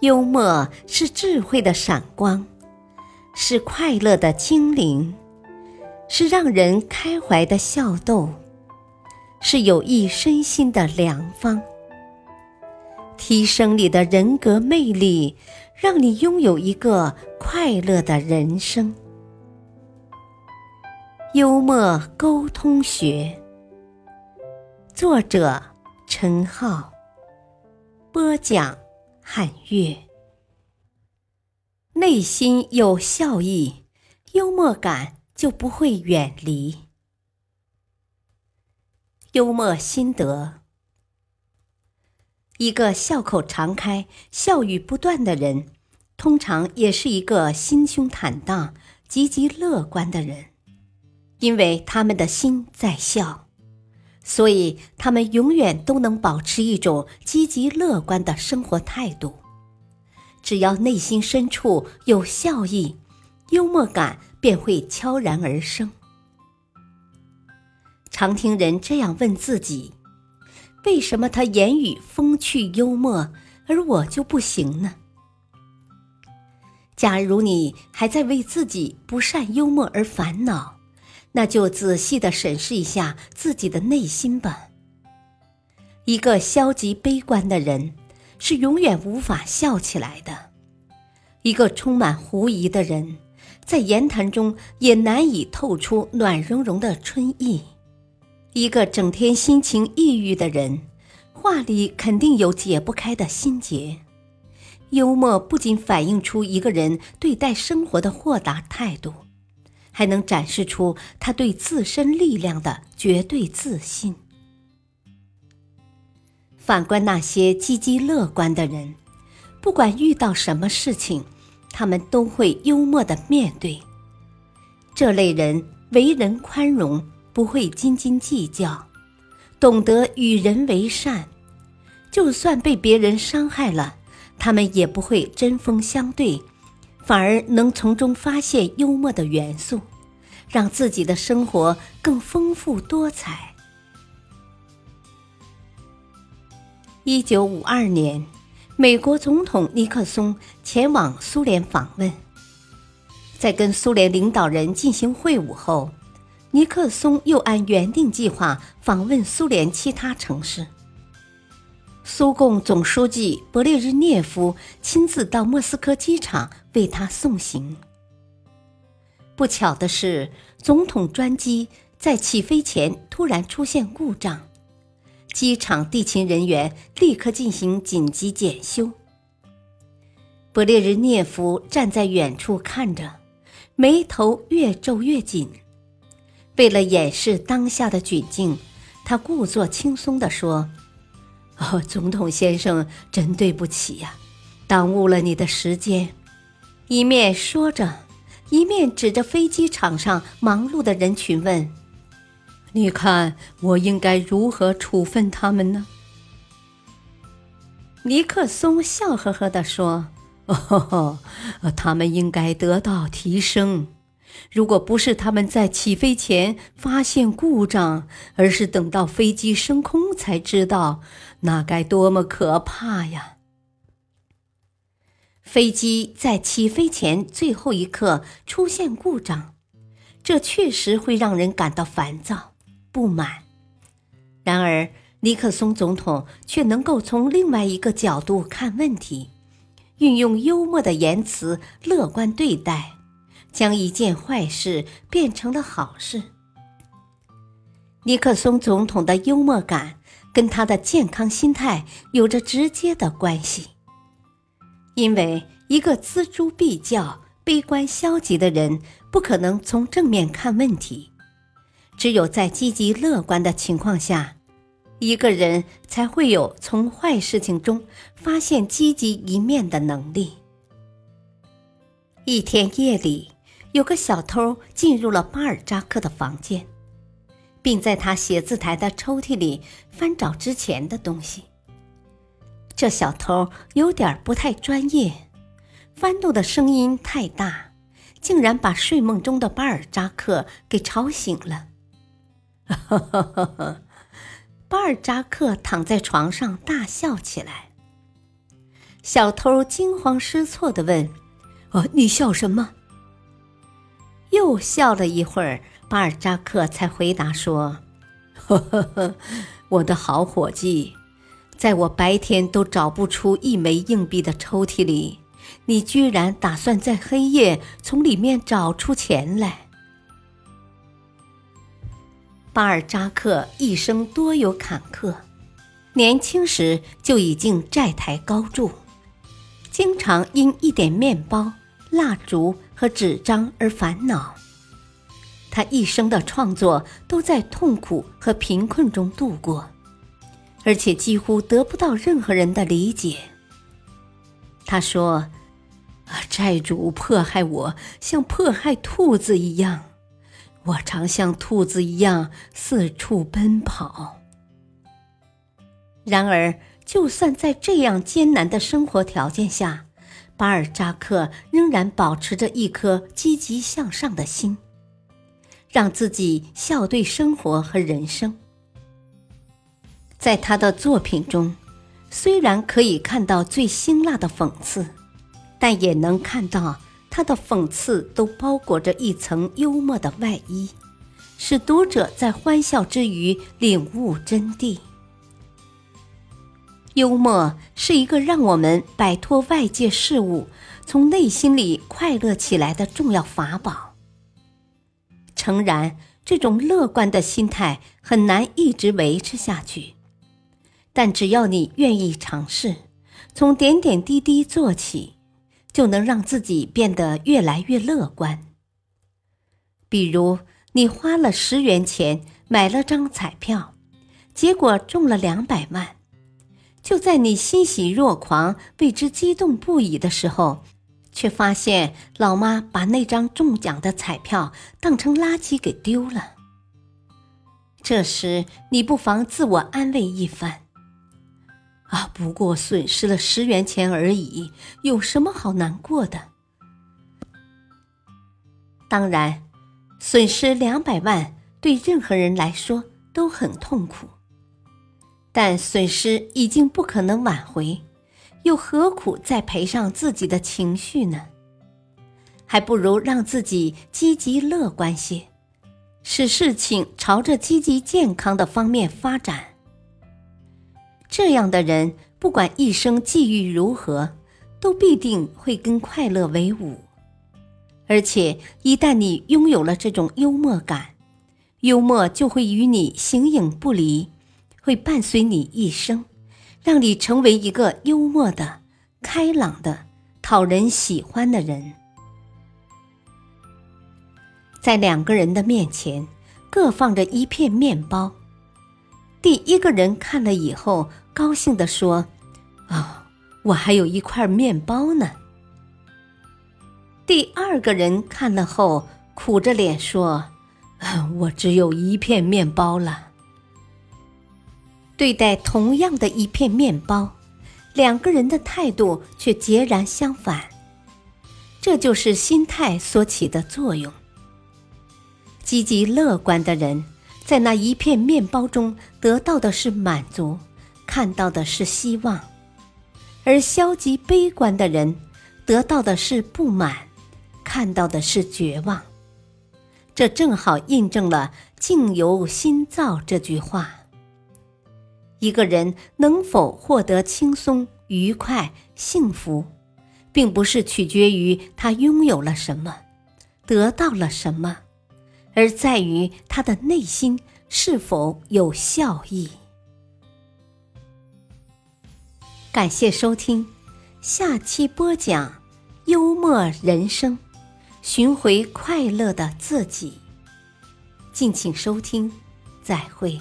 幽默是智慧的闪光，是快乐的精灵，是让人开怀的笑逗，是有益身心的良方。提升你的人格魅力，让你拥有一个快乐的人生。幽默沟通学，作者陈浩，播讲。汉乐，内心有笑意，幽默感就不会远离。幽默心得：一个笑口常开、笑语不断的人，通常也是一个心胸坦荡、积极乐观的人，因为他们的心在笑。所以，他们永远都能保持一种积极乐观的生活态度。只要内心深处有笑意，幽默感便会悄然而生。常听人这样问自己：为什么他言语风趣幽默，而我就不行呢？假如你还在为自己不善幽默而烦恼，那就仔细的审视一下自己的内心吧。一个消极悲观的人，是永远无法笑起来的；一个充满狐疑的人，在言谈中也难以透出暖融融的春意；一个整天心情抑郁的人，话里肯定有解不开的心结。幽默不仅反映出一个人对待生活的豁达态度。还能展示出他对自身力量的绝对自信。反观那些积极乐观的人，不管遇到什么事情，他们都会幽默的面对。这类人为人宽容，不会斤斤计较，懂得与人为善。就算被别人伤害了，他们也不会针锋相对。反而能从中发现幽默的元素，让自己的生活更丰富多彩。一九五二年，美国总统尼克松前往苏联访问，在跟苏联领导人进行会晤后，尼克松又按原定计划访问苏联其他城市。苏共总书记勃列日涅夫亲自到莫斯科机场为他送行。不巧的是，总统专机在起飞前突然出现故障，机场地勤人员立刻进行紧急检修。勃列日涅夫站在远处看着，眉头越皱越紧。为了掩饰当下的窘境，他故作轻松地说。哦，总统先生，真对不起呀，耽误了你的时间。一面说着，一面指着飞机场上忙碌的人群问：“你看，我应该如何处分他们呢？”尼克松笑呵呵地说：“哦，他们应该得到提升。”如果不是他们在起飞前发现故障，而是等到飞机升空才知道，那该多么可怕呀！飞机在起飞前最后一刻出现故障，这确实会让人感到烦躁、不满。然而，尼克松总统却能够从另外一个角度看问题，运用幽默的言辞，乐观对待。将一件坏事变成了好事。尼克松总统的幽默感跟他的健康心态有着直接的关系。因为一个锱铢必较、悲观消极的人，不可能从正面看问题。只有在积极乐观的情况下，一个人才会有从坏事情中发现积极一面的能力。一天夜里。有个小偷进入了巴尔扎克的房间，并在他写字台的抽屉里翻找之前的东西。这小偷有点不太专业，翻动的声音太大，竟然把睡梦中的巴尔扎克给吵醒了。巴尔扎克躺在床上大笑起来。小偷惊慌失措地问：“哦，你笑什么？”又笑了一会儿，巴尔扎克才回答说：“呵呵呵，我的好伙计，在我白天都找不出一枚硬币的抽屉里，你居然打算在黑夜从里面找出钱来。”巴尔扎克一生多有坎坷，年轻时就已经债台高筑，经常因一点面包、蜡烛。和纸张而烦恼。他一生的创作都在痛苦和贫困中度过，而且几乎得不到任何人的理解。他说：“啊，债主迫害我，像迫害兔子一样，我常像兔子一样四处奔跑。”然而，就算在这样艰难的生活条件下，巴尔扎克仍然保持着一颗积极向上的心，让自己笑对生活和人生。在他的作品中，虽然可以看到最辛辣的讽刺，但也能看到他的讽刺都包裹着一层幽默的外衣，使读者在欢笑之余领悟真谛。幽默是一个让我们摆脱外界事物，从内心里快乐起来的重要法宝。诚然，这种乐观的心态很难一直维持下去，但只要你愿意尝试，从点点滴滴做起，就能让自己变得越来越乐观。比如，你花了十元钱买了张彩票，结果中了两百万。就在你欣喜若狂、为之激动不已的时候，却发现老妈把那张中奖的彩票当成垃圾给丢了。这时，你不妨自我安慰一番：“啊，不过损失了十元钱而已，有什么好难过的？”当然，损失两百万对任何人来说都很痛苦。但损失已经不可能挽回，又何苦再赔上自己的情绪呢？还不如让自己积极乐观些，使事情朝着积极健康的方面发展。这样的人，不管一生际遇如何，都必定会跟快乐为伍。而且，一旦你拥有了这种幽默感，幽默就会与你形影不离。会伴随你一生，让你成为一个幽默的、开朗的、讨人喜欢的人。在两个人的面前，各放着一片面包。第一个人看了以后，高兴地说：“啊，我还有一块面包呢。”第二个人看了后，苦着脸说：“，我只有一片面包了。”对待同样的一片面包，两个人的态度却截然相反。这就是心态所起的作用。积极乐观的人，在那一片面包中得到的是满足，看到的是希望；而消极悲观的人，得到的是不满，看到的是绝望。这正好印证了“境由心造”这句话。一个人能否获得轻松、愉快、幸福，并不是取决于他拥有了什么，得到了什么，而在于他的内心是否有笑意。感谢收听，下期播讲幽默人生，寻回快乐的自己。敬请收听，再会。